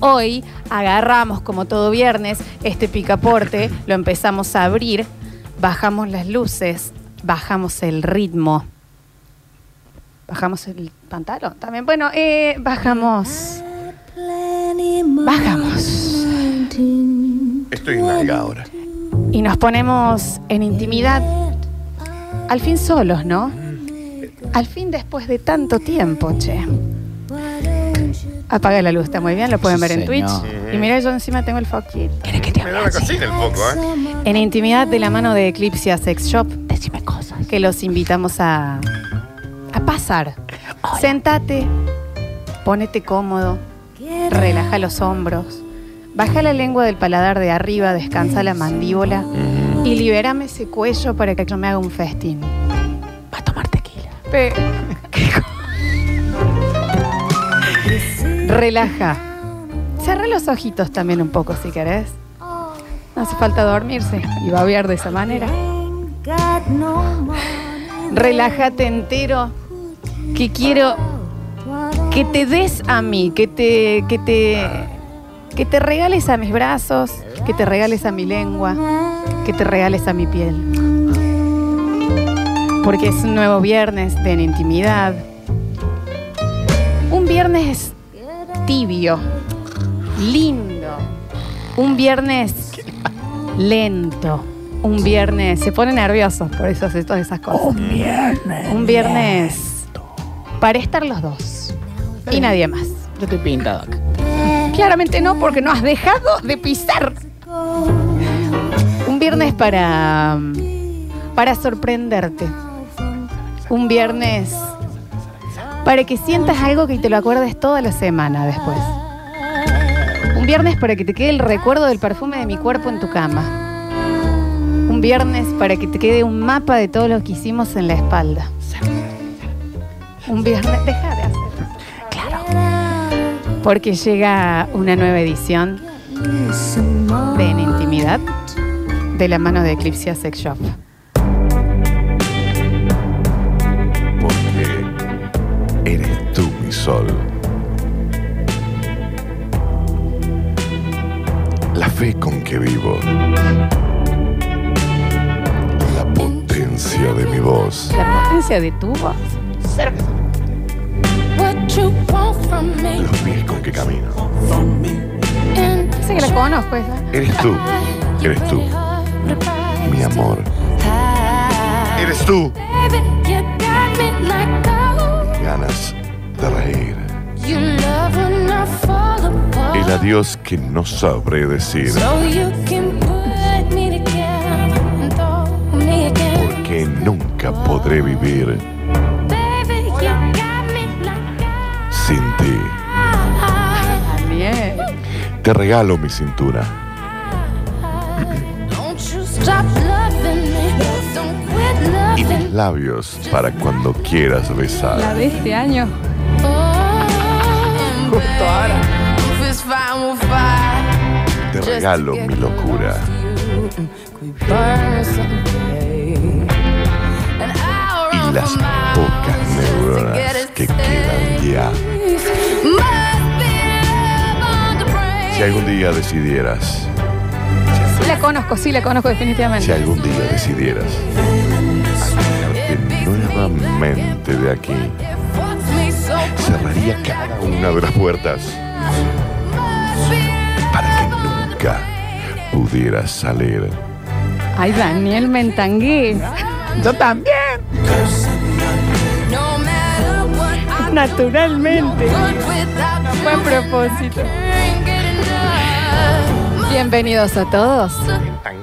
Hoy agarramos, como todo viernes, este picaporte, lo empezamos a abrir, bajamos las luces, bajamos el ritmo, bajamos el pantalón también. Bueno, eh, bajamos, bajamos Estoy en nalga ahora. y nos ponemos en intimidad, al fin solos, ¿no? Al fin después de tanto tiempo, che. Apaga la luz, está muy bien, lo pueden Sí, ver en Twitch. Y mira, yo encima tengo el foquito. Me da la cocina el poco, ¿eh? En intimidad de la mano de Eclipse Sex Shop. Decime cosas. Que los invitamos a, a pasar. Sentate, ponete cómodo, relaja los hombros, baja la lengua del paladar de arriba, descansa la mandíbula y libérame ese cuello para que yo me haga un festín. Va a tomar tequila. Relaja. Cerra los ojitos también un poco si querés. No hace falta dormirse y babear de esa manera. Relájate entero. Que quiero que te des a mí, que te, que te, que te regales a mis brazos, que te regales a mi lengua, que te regales a mi piel. Porque es un nuevo viernes de intimidad. Un viernes tibio, lindo. Un viernes lento. Un viernes. Se pone nervioso por eso hace todas esas cosas. Un viernes. Un viernes para estar los dos. Y nadie más. Yo estoy pintado acá. Claramente no, porque no has dejado de pisar. Un viernes para. para sorprenderte. Un viernes para que sientas algo que te lo acuerdes toda la semana después. Un viernes para que te quede el recuerdo del perfume de mi cuerpo en tu cama. Un viernes para que te quede un mapa de todo lo que hicimos en la espalda. Un viernes. Deja de hacerlo. Claro. Porque llega una nueva edición de En Intimidad de la mano de Eclipse Sex Shop. Sol. La fe con que vivo. La potencia de mi voz. La potencia de tu voz. Los pies con que camino. Sé que la conozco esa. Eres tú. Eres tú. Mi amor. Eres tú. Ganas reír. El adiós que no sabré decir. Porque nunca podré vivir sin ti. Te regalo mi cintura. Y mis labios para cuando quieras La besar. de este año. Te regalo mi locura. Y las pocas neuronas que quedan ya. Si algún día decidieras, Sí la conozco, sí la conozco si definitivamente. algún día decidieras alejarte nuevamente de aquí, cerraría cada una de las puertas para que nunca pudieras salir. Ay, Daniel Mentangué. Yo también. Naturalmente. Buen propósito. Bienvenidos a todos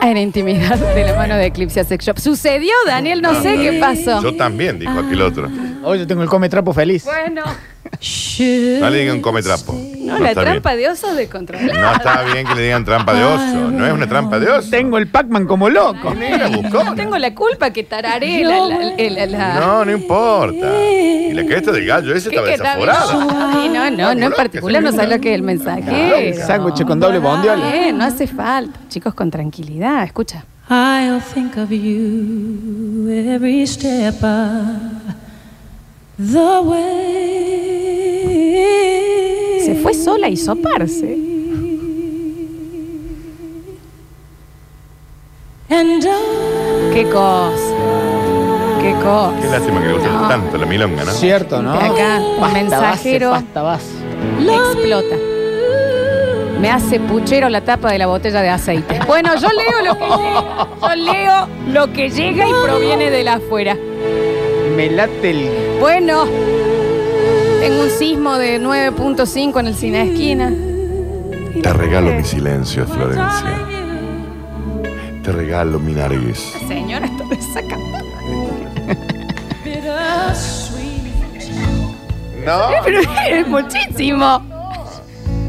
a En Intimidad de la mano de Eclipse Sex Shop. Sucedió, Daniel, no sé qué pasó. Yo también, dijo aquel otro. Hoy yo tengo el come trapo feliz. Bueno, No le digan come trapo. no, la está trampa bien. de oso de controlar. No está bien que le digan trampa de oso. No es una trampa de oso. Tengo el Pac-Man como loco. Buscó. Tengo la culpa que tararé la, la- la- la- No, no importa. Y la cresta del gallo ese ¿Qué estaba que desaforada. Ay, no, no, no en particular, no sabes lo que es el mensaje. Sándwich con doble bondiola. Eh, no hace falta. Chicos, con tranquilidad, escucha. I'll think of you every step of the way. Se fue sola. And I Qué cosa. Qué cosa. Qué lástima que le guste No. tanto la milonga, ¿no? Cierto, ¿no? De acá, un Basta, mensajero. Basta, basta, Explota. Me hace puchero la tapa de la botella de aceite. Bueno, yo leo lo que llega. Yo leo lo que llega y proviene de la afuera. Me late el. Bueno, tengo un sismo de 9.5 en el cine de esquina. Te regalo mi silencio, Florencia. Te regalo mi nariz. Señora, saca. bittersweet. No, Pero es muchísimo.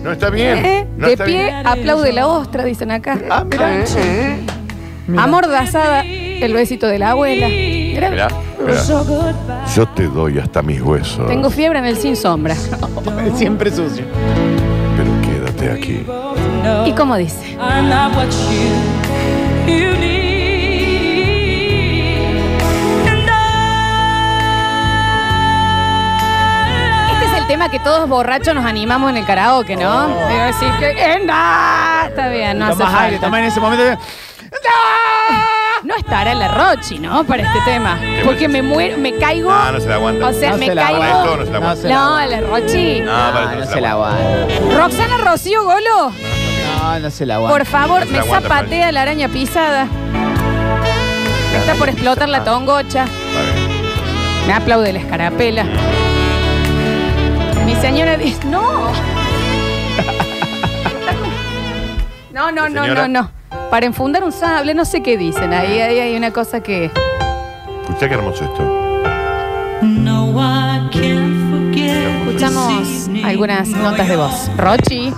no está bien. ¿Eh? No de está pie, bien. aplaude la ostra, dicen acá. Ah, mira. Mira. Amordazada, el besito de la abuela. Mira, Mirá, mirá. Yo te doy hasta mis huesos. Tengo fiebre en el sin sombra. Siempre sucio. Pero quédate aquí. ¿Y cómo dice? Este es el tema que todos borrachos nos animamos en el karaoke, ¿no? Digo, decir que ¡Enda! Está bien, no hace Toma aire, falta. en ese momento. No estará la Rochi, ¿no? Para este tema. Porque me muero, me caigo. No, no se la aguanta. O sea, No me se la caigo. Para esto no se la aguanta. No, la Rochi. No, para No, esto no se la aguanta. aguanta. Roxana Rocío Golo, No, no se la aguanta. por favor, No se me aguanta, zapatea la araña pisada. Está por explotar la tongocha. Está bien. Me aplaude la escarapela. Mi señora dice, no. No, no, ¿Mi no, señora? no, no. Para enfundar un sable, no sé qué dicen. Ahí, ahí hay una cosa que... Escucha qué hermoso esto. Escuchamos algunas notas de voz. Rochi.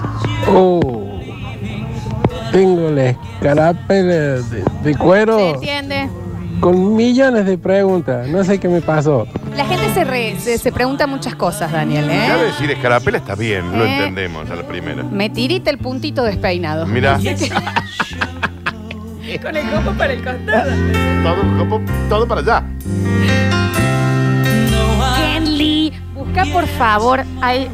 Oh, tengo la escarapela de, de cuero ¿Se entiende? con millones de preguntas. No sé qué me pasó. La gente se, re- se, se pregunta muchas cosas, Daniel, Ya ¿eh? decir escarapela está bien, lo Eh. entendemos a la primera. Me tirita el puntito despeinado. Mira, Con el copo para el costado. todo, todo para allá. Kenly, busca por favor, hay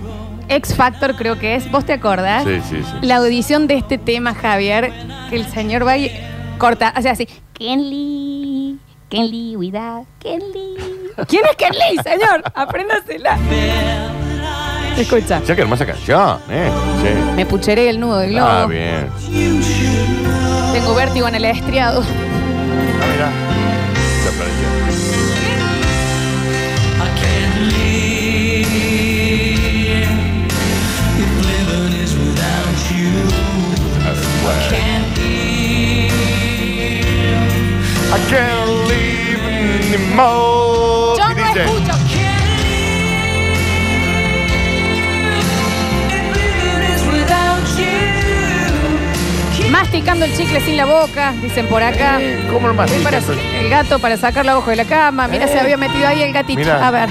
X Factor creo que es, ¿vos te acordás? Sí, sí, sí. La audición de este tema, Javier, que el señor va y corta, o sea, así, Kenly, Kenly, cuidado, Kenly. ¿Quién es Kenly, señor? Apréndasela. Escucha, Ya que hermosa canción, ¿eh? Sí. me pucheré el nudo del globo. Ah, bien. Tengo vértigo en el estriado. Ah, mira. I can't live anymore. Yo ¿Qué no escucho. Masticando el chicle sin la boca, dicen por acá. Eh, ¿Cómo lo el gato para sacarlo abajo de la cama. Mira, se había metido ahí el gatito. A ver.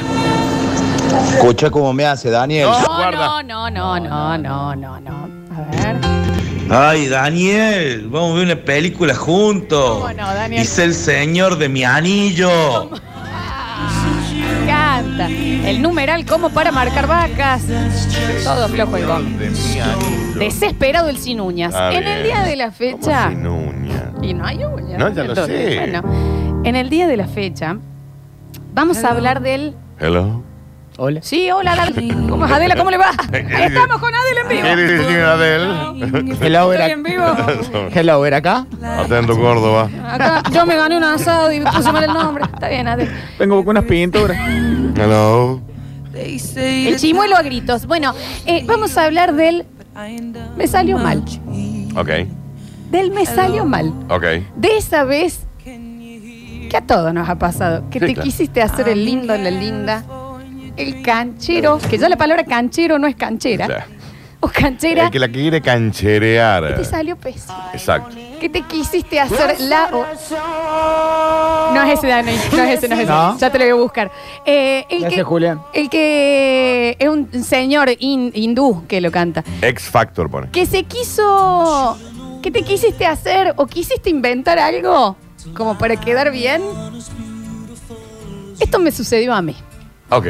Escucha cómo me hace Daniel. No. No, guarda. no, no, no, no, no, no. A ver. Ay, Daniel, vamos a ver una película juntos. ¿Cómo no, Daniel? Dice el señor de mi anillo. Me encanta. El numeral como para marcar vacas. Todo flojo el gong. De mi anillo. Desesperado el sin uñas. Ah, en bien. el día de la fecha. ¿Cómo sin uña? Y no hay uñas. No, ya lo sé. Bueno, en el día de la fecha, vamos a hablar del. Hello. Hola. Sí, hola, Adela. ¿Cómo es Adela? ¿Cómo le va? Ahí estamos con Adela en vivo. ¿Qué dice Adel? Hello, Estoy era, en vivo. Hello, era acá. Atento, Córdoba. Acá yo me gané un asado y puse mal el nombre. Está bien, Adela. Vengo con unas pinturas. Hello. El chimuelo a gritos. Bueno, eh, vamos a hablar del. Me salió mal. Ok, Del me salió mal. ok. De esa vez que a todos nos ha pasado. Que Sí, te claro. quisiste hacer el lindo, la linda. El canchero. Que ya la palabra canchero no es canchera. O canchera. el que la quiere Te cancherear. salió pésimo. Exacto. Que te quisiste hacer la. o- No es ese, Dani. No es ese, no es ese. No. Ya te lo voy a buscar. Eh, el, Gracias, que, Julián. el que es un señor hin- hindú que lo canta. X Factor pone. Que se quiso. Que te quisiste hacer o quisiste inventar algo como para quedar bien. Esto me sucedió a mí. Ok.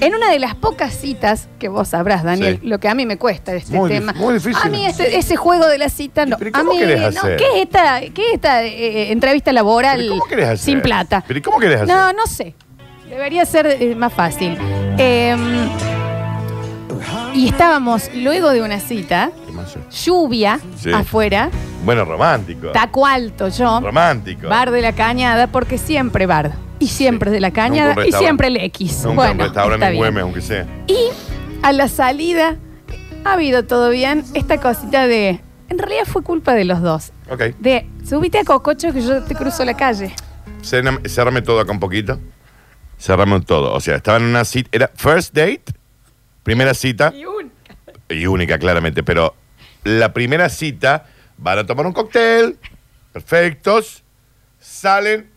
En una de las pocas citas que vos sabrás, Daniel, Sí. lo que a mí me cuesta de este Muy dif- tema. muy difícil. A mí este- ese juego de la cita no. pero ¿y a cómo mí querés no. hacer? ¿Qué es esta, qué es esta eh, entrevista laboral ¿Pero cómo querés hacer? sin plata? ¿Pero y cómo querés hacer? No, no sé. Debería ser eh, más fácil. Eh, y estábamos luego de una cita, ¿Qué más? lluvia Sí. afuera, Bueno, romántico. taco alto yo, Romántico. bar de la cañada, porque siempre bar. Y siempre Sí. de la Nunca cañada un y restaurante. siempre el X. Nunca bueno, un restaurante está en bien. Güemes, aunque sea. Y a la salida ha habido todo bien esta cosita de. En realidad fue culpa de los dos. Ok. De subite a Cococho que yo te cruzo la calle. Cérrame cérrame todo acá un poquito. Cerrame todo. O sea, estaban en una cita. Era first date, primera cita. Y única, claramente. Pero la primera cita, van a tomar un cóctel, perfectos, salen.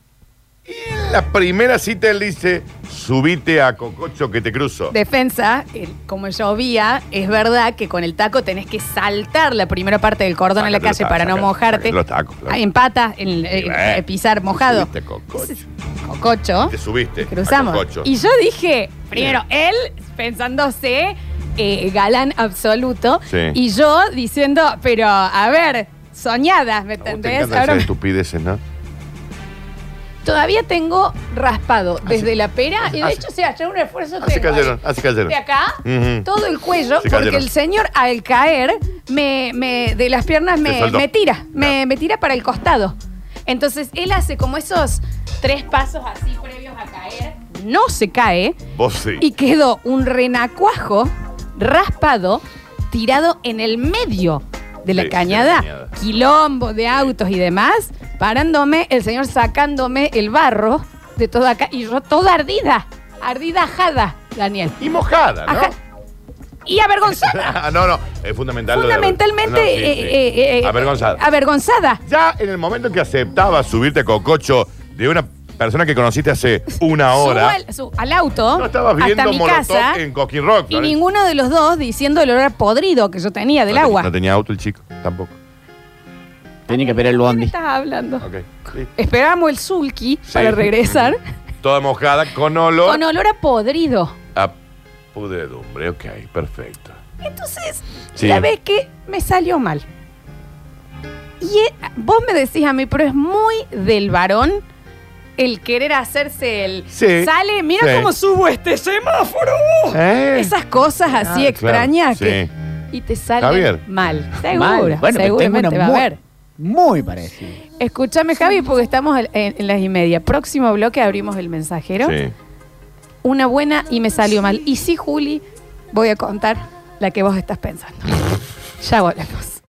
Y en la primera cita él dice: Subite a Cococho que te cruzo. Defensa, eh, como llovía, es verdad que con el taco tenés que saltar la primera parte del cordón en la Sácate los calle tacos, para no sácate- mojarte. sácate los tacos, claro. Ah, Empata en eh, eh, pisar mojado. Subiste a Cococho. Ese Cococho. Te subiste. a Cruzamos. Cococho. Y yo dije, primero, él pensándose eh, galán absoluto. Sí. Y yo diciendo, pero a ver, soñada, ¿me A vos te entendés? encantan Ahora esas estupideces, ¿no? Todavía tengo raspado desde la pera y de así- hecho, sea, ya un esfuerzo Así tengo. cayeron, así cayeron. De acá, Ujú. todo el cuello, porque cayeron. el señor al caer me, me- de las piernas Te me, me tira, me, me tira para el costado. Entonces él hace como esos tres pasos así previos a caer, no se cae Vos sí. y quedó un renacuajo raspado tirado en el medio de la Sí, cañada, de la cañada. quilombo de autos y demás, parándome, el señor sacándome el barro de todo acá y yo toda ardida, ardida ajada, Daniel. Y mojada, ¿no? Ajá. Y avergonzada. Ah, no, no, es fundamental. lo de- Fundamentalmente No, sí, eh, sí. eh, eh, Avergonzada. avergonzada. Ya en el momento en que aceptabas subirte a Cococho de una persona que conociste hace una Subo hora, al, su- al auto no estabas hasta viendo mi Molotov casa en Coquín Rock. y ninguno de los dos diciendo el olor podrido que yo tenía del no te- agua. No tenía auto el chico, tampoco. Tenía que esperar el ¿Qué me bondi. estás hablando? Ok. sí. Esperamos el sulky Sí. para regresar Toda mojada, con olor con olor a podrido. a pudredumbre. Ok, perfecto. Entonces, Sí. la vez que me salió mal. Y eh, vos me decís a mí, pero es muy del varón el querer hacerse el. Sí. Sale, mira Sí. cómo subo este semáforo. ¿Eh? Esas cosas así Ah, extrañas claro, que. sí. Y te salen Javier. mal. Seguro. Bueno, pero tengo seguramente una va a muy, haber. muy parecida. Escúchame, Javi, porque estamos en, en las y media. Próximo bloque abrimos el mensajero. Sí. Una buena y me salió mal. Y sí, Juli, voy a contar la que vos estás pensando. Ya volvemos.